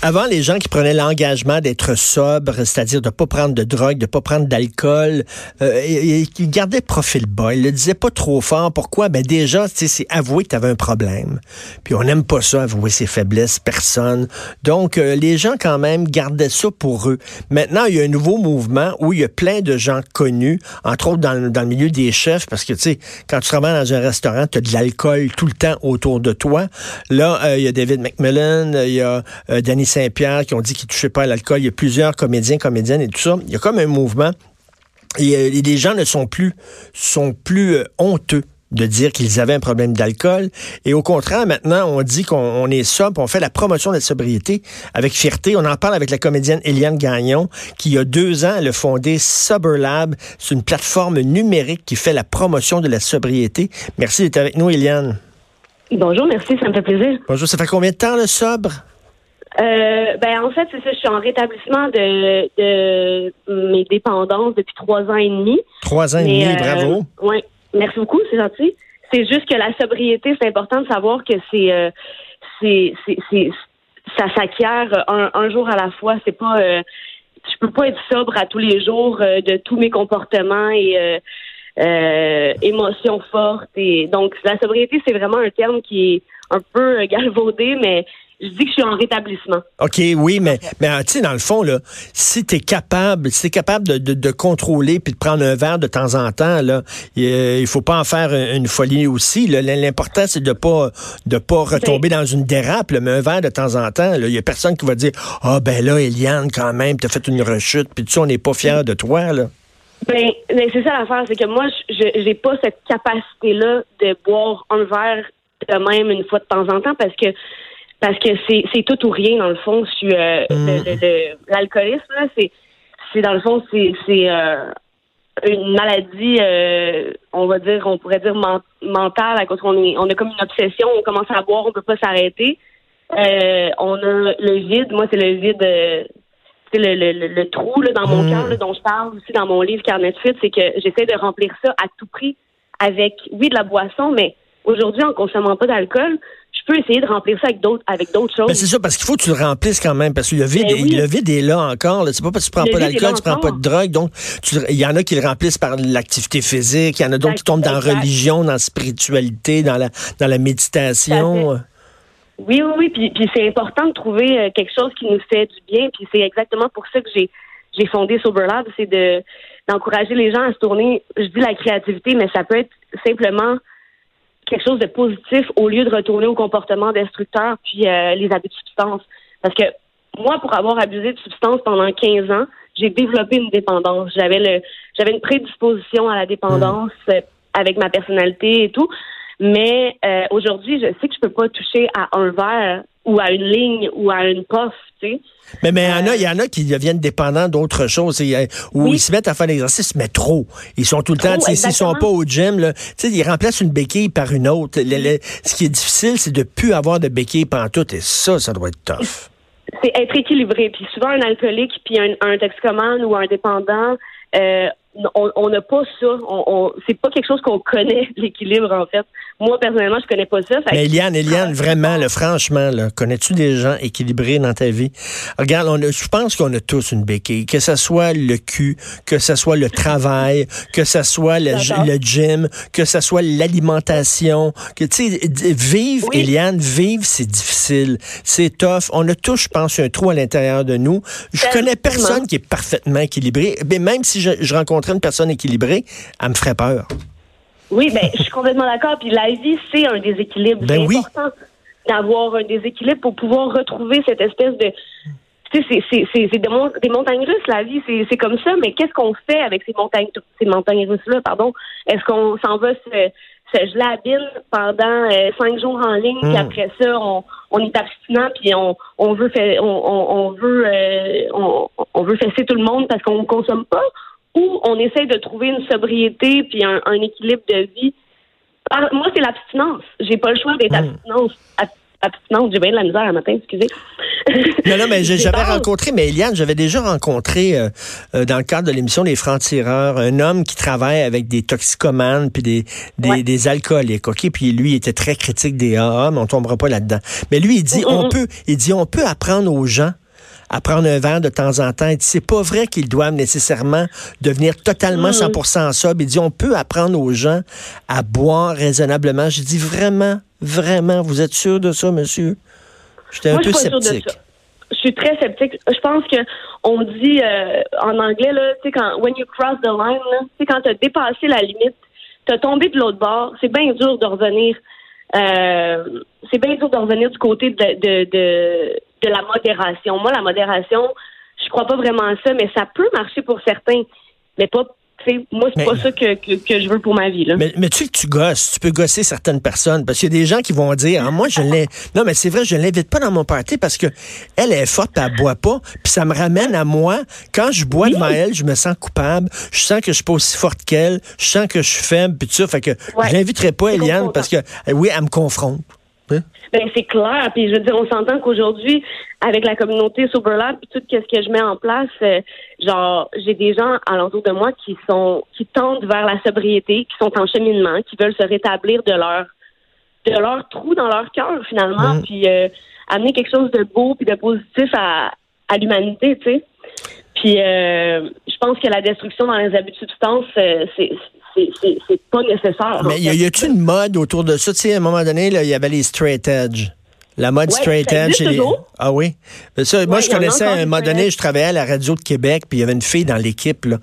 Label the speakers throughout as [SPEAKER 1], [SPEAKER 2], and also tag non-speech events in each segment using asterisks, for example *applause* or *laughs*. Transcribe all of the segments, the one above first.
[SPEAKER 1] Avant, les gens qui prenaient l'engagement d'être sobres, c'est-à-dire de pas prendre de drogue, de pas prendre d'alcool, euh, ils gardaient profil bas. Ils le disaient pas trop fort. Pourquoi? Ben déjà, c'est avouer que tu avais un problème. Puis on n'aime pas ça, avouer ses faiblesses, personne. Donc, euh, les gens, quand même, gardaient ça pour eux. Maintenant, il y a un nouveau mouvement où il y a plein de gens connus, entre autres dans, le milieu des chefs, parce que, tu sais, quand tu travailles dans un restaurant, tu as de l'alcool tout le temps autour de toi. Là, euh, il y a David McMillan, il y a Danny Saint-Pierre qui ont dit qu'ils ne touchaient pas à l'alcool. Il y a plusieurs comédiens, comédiennes et tout ça. Il y a comme un mouvement. Et, euh, les gens ne sont plus, sont plus euh, honteux de dire qu'ils avaient un problème d'alcool. Et au contraire, maintenant, on dit qu'on est sobre, on fait la promotion de la sobriété avec fierté. On en parle avec la comédienne Eliane Gagnon, qui, il y a deux ans, elle a fondé Sober Lab. C'est une plateforme numérique qui fait la promotion de la sobriété. Merci d'être avec nous, Eliane.
[SPEAKER 2] Bonjour, merci, ça me fait plaisir.
[SPEAKER 1] Bonjour, ça fait combien de temps, le sobre?
[SPEAKER 2] Euh, ben en fait, c'est ça. Je suis en rétablissement de, de mes dépendances depuis trois ans et demi.
[SPEAKER 1] Trois ans et demi, euh, bravo.
[SPEAKER 2] Oui, merci beaucoup, c'est gentil. C'est juste que la sobriété, c'est important de savoir que c'est euh, c'est c'est ça s'acquiert un, un, jour à la fois. C'est pas euh, je peux pas être sobre à tous les jours de tous mes comportements et émotions fortes. Et donc la sobriété, c'est vraiment un terme qui est un peu galvaudé, mais je dis que je suis en rétablissement. OK,
[SPEAKER 1] oui, mais, mais tu sais, dans le fond, là, si tu es capable, si es capable de, de, de, contrôler puis de prendre un verre de temps en temps, là, il faut pas en faire une folie aussi. L'important, c'est de pas de pas retomber dans une dérape, mais un verre de temps en temps, il y a personne qui va dire Ah ben là, Eliane, quand même, t'as fait une rechute, puis tu on n'est pas fier de toi, là.
[SPEAKER 2] Ben, ben c'est ça l'affaire, c'est que moi, je j'ai pas cette capacité-là de boire un verre de même une fois de temps en temps parce que parce que c'est tout ou rien dans le fond. Sur euh, mm. l'alcoolisme, c'est c'est dans le fond c'est c'est euh, une maladie, euh, on va dire, on pourrait dire mentale, à cause qu'on est, on a comme une obsession, on commence à boire, on peut pas s'arrêter. Euh, on a le vide, moi c'est le vide, le, le, le, trou là, dans mon mm. cœur dont je parle aussi dans mon livre Carnet de fuite, c'est que j'essaie de remplir ça à tout prix avec, oui, de la boisson, mais aujourd'hui, en consommant pas d'alcool, je peux essayer de remplir ça avec d'autres avec d'autres choses.
[SPEAKER 1] Ben, c'est ça, parce qu'il faut que tu le remplisses quand même, parce que le vide, ben le vide est là encore. C'est pas parce que tu prends pas d'alcool, tu prends pas de drogue. Donc, il y en a qui le remplissent par l'activité physique, il y en a d'autres qui tombent dans la religion, dans la spiritualité, dans la, dans la méditation.
[SPEAKER 2] Oui, oui, oui. Puis, puis c'est important de trouver euh, quelque chose qui nous fait du bien. Puis c'est exactement pour ça que j'ai j'ai fondé Soberlab, c'est de d'encourager les gens à se tourner. Je dis la créativité, mais ça peut être simplement quelque chose de positif au lieu de retourner au comportement destructeur puis euh, les abus de substance. Parce que moi, pour avoir abusé de substance pendant 15 ans, j'ai développé une dépendance. J'avais le, j'avais une prédisposition à la dépendance mmh. euh, avec ma personnalité et tout. Mais euh, aujourd'hui, je sais que je peux pas toucher à un verre ou à une ligne ou à une poste, tu sais.
[SPEAKER 1] Mais mais il y en a qui deviennent dépendants d'autres choses ou ils se mettent à faire l'exercice mais trop. Ils sont tout le temps s'ils sont pas au gym là, ils remplacent une béquille par une autre. ce qui est difficile c'est de plus avoir de béquille tout et ça ça doit être tough.
[SPEAKER 2] C'est être équilibré puis souvent un alcoolique puis un, un toxicomane ou un dépendant euh, on n'a pas ça. On, c'est pas quelque chose qu'on connaît, *laughs* l'équilibre, en fait. Moi, personnellement, je connais pas ça.
[SPEAKER 1] Mais Eliane, Eliane, vraiment, là, franchement, là, connais-tu des gens équilibrés dans ta vie? Regarde, on je pense qu'on a tous une béquille, que ce soit le cul, que ce soit le travail, *laughs* que ce soit le, gym, que ce soit l'alimentation, que, tu sais, vivre, Eliane, vivre, c'est difficile. C'est tough. On a tous, je pense, un trou à l'intérieur de nous. Je connais personne qui est parfaitement équilibré. Mais même si je, je rencontre une personne équilibrée, elle me ferait peur.
[SPEAKER 2] Oui, ben, je suis complètement d'accord. Puis la vie, c'est un déséquilibre.
[SPEAKER 1] Ben
[SPEAKER 2] c'est important d'avoir un déséquilibre pour pouvoir retrouver cette espèce de. Tu sais, c'est des, montagnes russes, la vie, c'est comme ça, mais qu'est-ce qu'on fait avec ces montagnes, ces montagnes russes-là, pardon? Est-ce qu'on s'en va se, se geler pendant euh, cinq jours en ligne, puis hmm. après ça, on, on est abstinent, puis on, on veut on, on, veut euh, on, on veut fesser tout le monde parce qu'on ne consomme pas? Ou on essaie de trouver une sobriété puis un, équilibre de vie. moi, c'est l'abstinence. J'ai pas le choix d'être hmm. abstinence. J'ai bien de la misère un matin, excusez.
[SPEAKER 1] Non, non, mais *laughs* j'avais rencontré, mais Eliane, j'avais déjà rencontré euh, euh, dans le cadre de l'émission Les Francs-Tireurs un homme qui travaille avec des toxicomanes puis des, des,
[SPEAKER 2] Ouais.
[SPEAKER 1] des alcooliques, OK? Puis lui, il était très critique des AA, mais on tombera pas là-dedans. Mais lui, il dit,
[SPEAKER 2] Mm, mm,
[SPEAKER 1] on
[SPEAKER 2] mm.
[SPEAKER 1] peut, il dit, on peut apprendre aux gens à prendre un verre de temps en temps. Il dit, C'est pas vrai qu'ils doivent nécessairement devenir totalement
[SPEAKER 2] Mm.
[SPEAKER 1] 100% sobre. Il dit, on peut apprendre aux gens à boire raisonnablement. J'ai dit, vraiment, vraiment, vous êtes sûr de ça, monsieur? J'étais un
[SPEAKER 2] je
[SPEAKER 1] peu sceptique.
[SPEAKER 2] Je suis très sceptique. Je pense que on dit euh, en anglais là, tu sais quand when you cross the line, tu sais quand tu as dépassé la limite, tu as tombé de l'autre bord, c'est bien dur de revenir. euh, c'est bien dur de revenir du côté de, de, de, de la modération. Moi, la modération, je crois pas vraiment à ça, mais ça peut marcher pour certains, mais pas. tu sais, Moi, c'est pas ça que, que, que je veux pour ma vie. Là.
[SPEAKER 1] Mais, mais tu sais que tu gosses, tu peux gosser certaines personnes parce qu'il y a des gens qui vont dire ah, moi je l'ai non mais c'est vrai je l'invite pas dans mon party parce que elle est forte elle boit pas puis ça me ramène à moi quand je bois devant elle je me sens coupable je sens que je suis pas aussi forte qu'elle je sens que je suis faible puis tout ça fait que
[SPEAKER 2] Ouais.
[SPEAKER 1] je l'inviterai pas Eliane parce que oui elle me confronte Hein?
[SPEAKER 2] Ben c'est clair. Puis je veux dire, on s'entend qu'aujourd'hui, avec la communauté Soberlab, puis tout ce que je mets en place, euh, genre j'ai des gens alentour de moi qui sont qui tendent vers la sobriété, qui sont en cheminement, qui veulent se rétablir de leur de leur trou dans leur cœur finalement, puis euh, amener quelque chose de beau puis de positif à, à l'humanité, tu sais. Puis euh, je pense que la destruction dans les abus de substance, c'est c'est pas nécessaire.
[SPEAKER 1] mais y a-tu une mode autour de ça? Tu sais à un moment donné il y avait les straight edge la mode
[SPEAKER 2] Ouais,
[SPEAKER 1] straight edge. les-. Ah oui. Moi, je connaissais à un moment donné, je travaillais à la radio de Québec, puis il y avait une fille dans l'équipe. Puis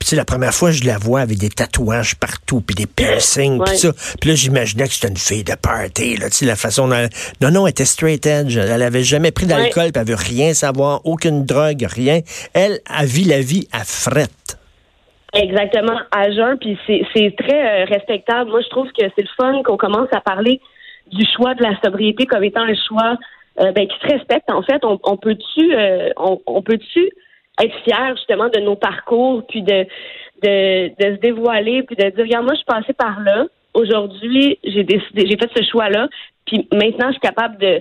[SPEAKER 1] tu sais, la première fois, je la vois avec des tatouages partout, puis des piercings, puis ça. Puis là, j'imaginais que c'était une fille de party, là. Tu sais, la façon dont... Non, non, elle était straight edge. Elle avait jamais pris d'alcool, puis elle veut rien savoir, aucune drogue, rien. Elle a vu la vie à frette.
[SPEAKER 2] Exactement, à jeun, puis c'est très euh, respectable. Moi, je trouve que c'est le fun qu'on commence à parler du choix de la sobriété comme étant un choix euh, ben, qui se respecte. En fait, on, peut-tu euh, on, on peut-tu être fier justement de nos parcours, puis de, de de se dévoiler, puis de dire regarde, moi, je suis passée par là. Aujourd'hui, j'ai décidé, j'ai fait ce choix-là, puis maintenant, je suis capable de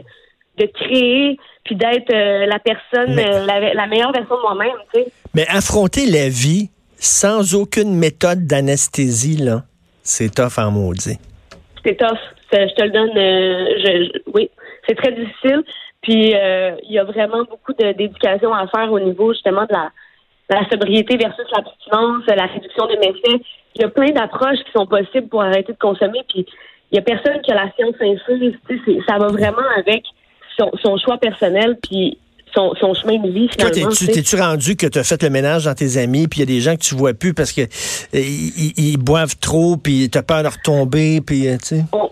[SPEAKER 2] de créer, puis d'être euh, la personne,
[SPEAKER 1] Mais-
[SPEAKER 2] la, la meilleure version de moi-même, tu sais.
[SPEAKER 1] Mais affronter la vie sans aucune méthode d'anesthésie, là, c'est tough en maudit.
[SPEAKER 2] c'est tough. Je te le donne. euh, je, oui, c'est très difficile. Puis euh, il y a vraiment beaucoup d'éducation à faire au niveau justement de la, la sobriété versus l'abstinence, la réduction des méfaits. Il y a plein d'approches qui sont possibles pour arrêter de consommer. Puis il y a personne qui a la science infuse. Ça va vraiment avec son, son choix personnel puis son, son chemin de vie
[SPEAKER 1] Toi, t'es-tu,
[SPEAKER 2] tu
[SPEAKER 1] t'es-tu rendu que tu as fait le ménage dans tes amis, puis il y a des gens que tu vois plus parce que euh, ils, boivent trop, puis t'as peur de retomber, puis euh, tu sais?
[SPEAKER 2] On-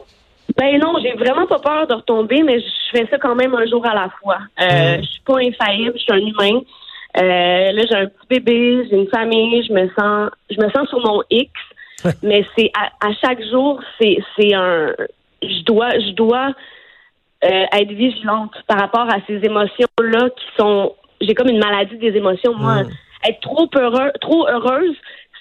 [SPEAKER 2] Ben non, j'ai vraiment pas peur de retomber, mais je fais ça quand même un jour à la fois. Euh,
[SPEAKER 1] Mm.
[SPEAKER 2] Je suis pas infaillible, je suis un humain. Euh, là, j'ai un petit bébé, j'ai une famille, je me sens, je me sens sur mon X, *laughs* mais c'est à, à chaque jour, c'est c'est un, je dois, je dois euh, être vigilante par rapport à ces émotions là qui sont, j'ai comme une maladie des émotions. Moi,
[SPEAKER 1] Mm.
[SPEAKER 2] être trop heureux, trop heureuse,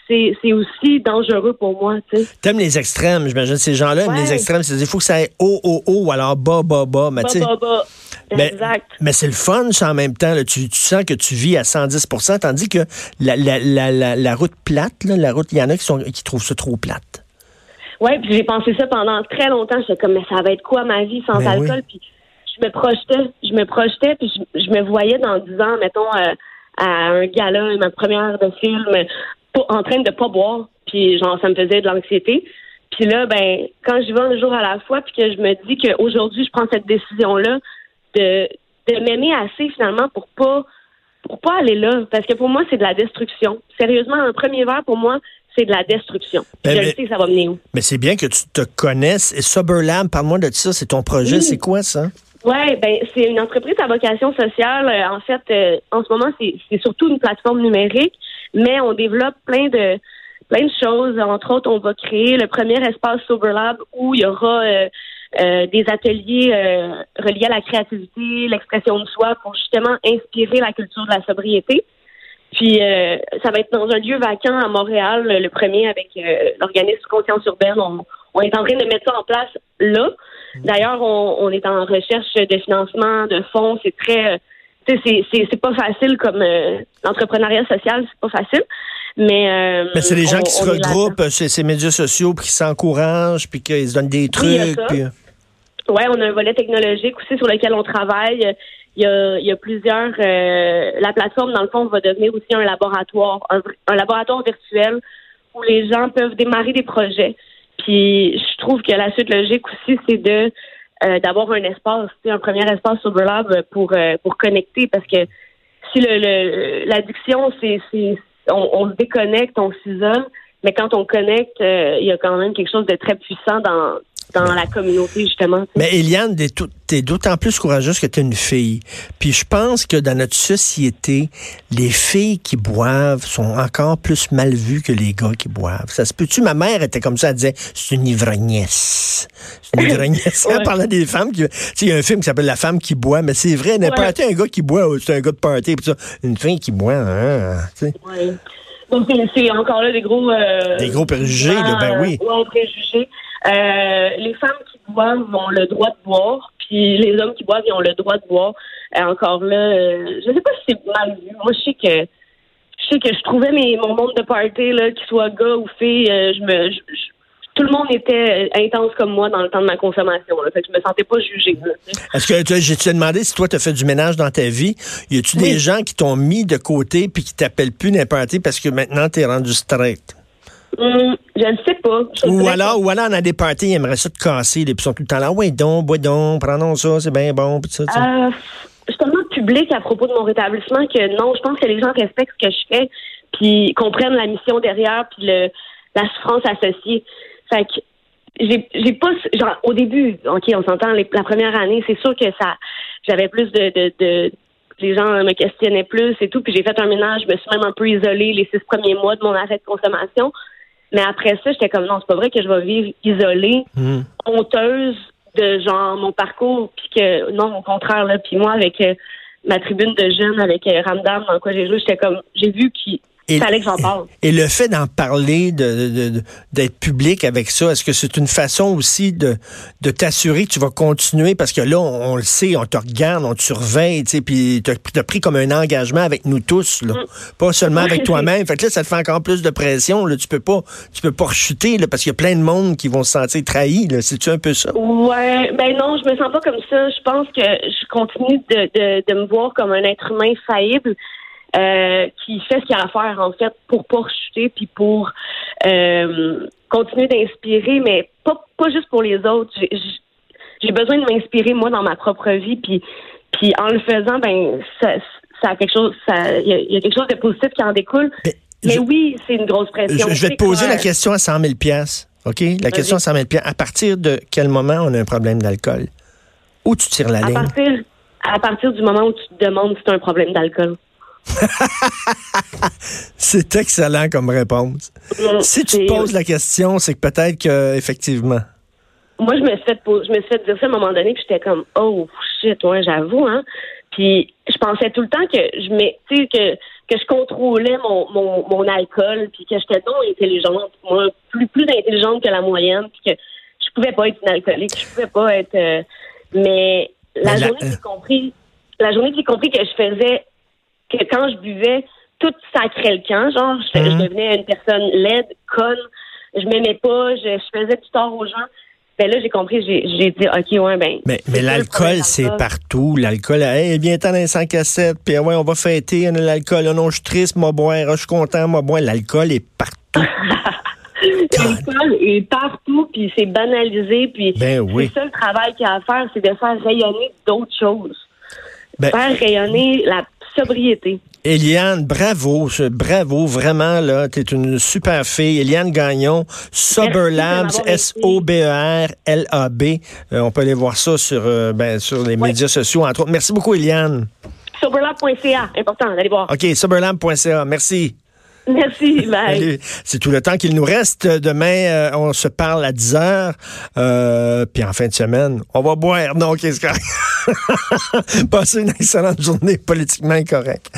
[SPEAKER 2] c'est c'est aussi dangereux pour moi.
[SPEAKER 1] T'aimes les extrêmes, j'imagine. Ces gens-là aiment les extrêmes. C'est-à-dire, il faut que ça aille haut, haut, haut, ou alors bas, bas, bas. Mais,
[SPEAKER 2] Exact.
[SPEAKER 1] mais c'est le fun, ça, en même temps. là. Tu, tu sens que tu vis à 110% tandis que la, la, la, la, la route plate, là, la route, il y en a qui, sont, qui trouvent ça trop plate.
[SPEAKER 2] Ouais, puis j'ai pensé ça pendant très longtemps. J'étais comme, mais ça va être quoi ma vie sans
[SPEAKER 1] Ben
[SPEAKER 2] alcool? Puis je me projetais, je me projetais, puis je, je me voyais dans 10 ans, mettons, euh, à un gala, ma première de film, en train de pas boire. Puis genre, ça me faisait de l'anxiété. Puis là, ben, quand je vais un jour à la fois, puis que je me dis qu'aujourd'hui, je prends cette décision-là de, de m'aimer assez finalement pour pas pour pas aller là. Parce que pour moi, c'est de la destruction. Sérieusement, un premier verre, pour moi, c'est de la destruction.
[SPEAKER 1] Ben,
[SPEAKER 2] je
[SPEAKER 1] mais-
[SPEAKER 2] le sais que ça va mener où?
[SPEAKER 1] Mais c'est bien que tu te connaisses. Et Sober Lab, parle-moi de ça. C'est ton projet.
[SPEAKER 2] Oui.
[SPEAKER 1] C'est quoi, ça?
[SPEAKER 2] Ouais, ben c'est une entreprise à vocation sociale. Euh, En fait, euh, en ce moment, c'est surtout une plateforme numérique, mais on développe plein de plein de choses. Entre autres, on va créer le premier espace Soberlab où il y aura euh, euh, des ateliers reliés à la créativité, l'expression de soi, pour justement inspirer la culture de la sobriété. Puis euh, ça va être dans un lieu vacant à Montréal, le premier avec euh, l'organisme Conscience urbaine. On, on est en train de mettre ça en place là. D'ailleurs, on, on est en recherche de financement, de fonds. C'est très, euh, tu sais, c'est- pas facile comme euh, l'entrepreneuriat social, c'est pas facile. Mais, euh,
[SPEAKER 1] Mais c'est des gens
[SPEAKER 2] on-
[SPEAKER 1] qui se regroupent sur ces médias sociaux, puis qui s'encouragent, puis qu'ils se donnent des
[SPEAKER 2] Oui,
[SPEAKER 1] trucs.
[SPEAKER 2] ça. Ouais, on a un volet technologique aussi sur lequel on travaille. Il y a, il y a plusieurs. euh, la plateforme, dans le fond, va devenir aussi un laboratoire, un, un laboratoire virtuel où les gens peuvent démarrer des projets. Puis je trouve que la suite logique aussi, c'est de euh, d'avoir un espace, un premier espace SoberLab pour euh, pour connecter, parce que si le l'addiction, c'est c'est on, on se déconnecte, on s'isole, mais quand on connecte, euh, il y a quand même quelque chose de très puissant dans dans la communauté justement.
[SPEAKER 1] Mais Eliane, t'es d'autant plus courageuse que t'es une fille. Puis je pense que dans notre société, les filles qui boivent sont encore plus mal vues que les gars qui boivent. Ça se peut-tu? Ma mère était comme ça, elle disait, c'est une ivrognesse. C'est une *laughs* ivrognesse. Elle
[SPEAKER 2] Ouais.
[SPEAKER 1] parlait des femmes qui... Tu sais, il y a un film qui s'appelle La femme qui boit, mais c'est vrai, n'importe un gars qui boit, c'est un gars de party. Puis ça, une fille qui boit, hein, tu sais.
[SPEAKER 2] Ouais. Donc, c'est- c'est encore là des gros... euh,
[SPEAKER 1] Des gros préjugés, là, ben oui.
[SPEAKER 2] euh, ouais, préjugés. Euh, les femmes qui boivent ont le droit de boire, puis les hommes qui boivent, ils ont le droit de boire. Euh, encore là, euh, je sais pas si c'est mal vu. Moi, je sais que je sais que je trouvais mes, mon monde de party, là, qu'il soit gars ou fille, euh, je me... je- je- tout le monde était intense comme moi dans le temps de ma consommation. Là, fait que je me sentais pas jugée.
[SPEAKER 1] Est-ce que tu j'ai demandé si toi, tu as fait du ménage dans ta vie? Y a-tu
[SPEAKER 2] Oui.
[SPEAKER 1] des gens qui t'ont mis de côté puis qui t'appellent plus n'importe parce que maintenant, tu es rendu straight?
[SPEAKER 2] Hum, je ne sais pas. Je
[SPEAKER 1] Ou alors, ou alors, on a des parties, ils aimeraient ça te casser, les puis ils sont tout le temps là. Oui, donc, bois donc, prenons ça, c'est bien bon, puis ça.
[SPEAKER 2] Euh, je suis tellement public à propos de mon rétablissement que non, je pense que les gens respectent ce que je fais, puis comprennent la mission derrière, puis le, la souffrance associée. Fait que j'ai j'ai pas genre au début, ok, on s'entend les- la première année, c'est sûr que ça j'avais plus de, de, de les gens me questionnaient plus et tout, puis j'ai fait un ménage, je me suis même un peu isolée les six premiers mois de mon arrêt de consommation. Mais après ça, j'étais comme non, c'est pas vrai que je vais vivre isolée
[SPEAKER 1] Hmm.
[SPEAKER 2] honteuse de genre mon parcours puis que non au contraire là puis moi avec euh, ma tribune de jeunes avec euh, Ramdam dans quoi j'ai joué j'étais comme j'ai vu qu'il
[SPEAKER 1] Et-
[SPEAKER 2] fallait que j'en parle
[SPEAKER 1] Et le fait d'en parler, de, d'être public avec ça, est-ce que c'est une façon aussi de, de t'assurer que tu vas continuer? Parce que là, on, on le sait, on te regarde, on te surveille, tu sais, puis t'as as pris comme un engagement avec nous tous, là. Pas seulement avec toi-même. *laughs* Fait que là, ça te fait encore plus de pression, là. Tu peux pas, tu peux pas rechuter, là, parce qu'il y a plein de monde qui vont se sentir trahis, là. C'est-tu un peu ça?
[SPEAKER 2] ouais ben non je me sens pas comme ça je pense que je continue de, de, de me voir comme un être humain faillible euh, qui fait ce qu'il a à faire en fait pour pas rechuter puis pour euh, continuer d'inspirer mais pas pas juste pour les autres J'ai- besoin de m'inspirer moi dans ma propre vie puis puis en le faisant ben ça ça a quelque chose ça il y, a- il y a quelque chose de positif qui en découle
[SPEAKER 1] Mais
[SPEAKER 2] mais
[SPEAKER 1] je-
[SPEAKER 2] oui c'est une grosse pression
[SPEAKER 1] je vais te poser
[SPEAKER 2] clair.
[SPEAKER 1] la question à 100 000 OK? La question à 100 000 À partir de quel moment on a un problème d'alcool? Où tu tires la
[SPEAKER 2] à
[SPEAKER 1] ligne?
[SPEAKER 2] partir à partir du moment où tu te demandes si tu as un problème d'alcool *laughs*
[SPEAKER 1] C'est excellent comme réponse. Si tu te poses la question, c'est que peut-être que effectivement.
[SPEAKER 2] moi je me suis fait je me suis fait dire ça à un moment donné puis j'étais comme oh shit ouais j'avoue hein puis je pensais tout le temps que je mets tu que que je contrôlais mon mon, mon alcool puis que j'étais donc intelligente moi plus plus intelligente que la moyenne puis que je pouvais pas être une alcoolique je pouvais pas être euh, mais la
[SPEAKER 1] Mais la-
[SPEAKER 2] journée que j'ai compris la journée que j'ai compris que je faisais que quand je buvais tout sacrait le camp genre je, je devenais une personne laide conne je m'aimais pas je, je faisais du tort aux gens ben là, j'ai compris, j'ai dit, OK, ouais, ben.
[SPEAKER 1] Mais, l'alcool, c'est partout. L'alcool, hey, viens t'en dans 100 cassettes, puis ouais, on va fêter, on a l'alcool. Oh non, je suis triste, moi boire, Ah, je suis content, moi boire. L'alcool est partout. *laughs*
[SPEAKER 2] L'alcool est partout, puis c'est banalisé, puis
[SPEAKER 1] Ben oui.
[SPEAKER 2] c'est ça le travail qu'il y a à faire, c'est de faire rayonner d'autres choses.
[SPEAKER 1] Ben-
[SPEAKER 2] faire rayonner la sobriété.
[SPEAKER 1] Eliane, bravo, bravo, vraiment, là, t'es une super fille. Eliane Gagnon, Sober Labs. S-O-B-E-R-L-A-B. Euh, on peut aller voir ça sur, euh, ben, sur les médias sociaux, entre autres. Merci beaucoup, Eliane.
[SPEAKER 2] Soberlab.ca, important, allez voir.
[SPEAKER 1] OK, soberlab.ca. Merci.
[SPEAKER 2] Merci, *laughs* bye.
[SPEAKER 1] Salut. C'est tout le temps qu'il nous reste. Demain, euh, on se parle à 10 heures. Euh, puis en fin de semaine, on va boire. Non, qu'est-ce que... *laughs* Passez une excellente journée politiquement incorrecte.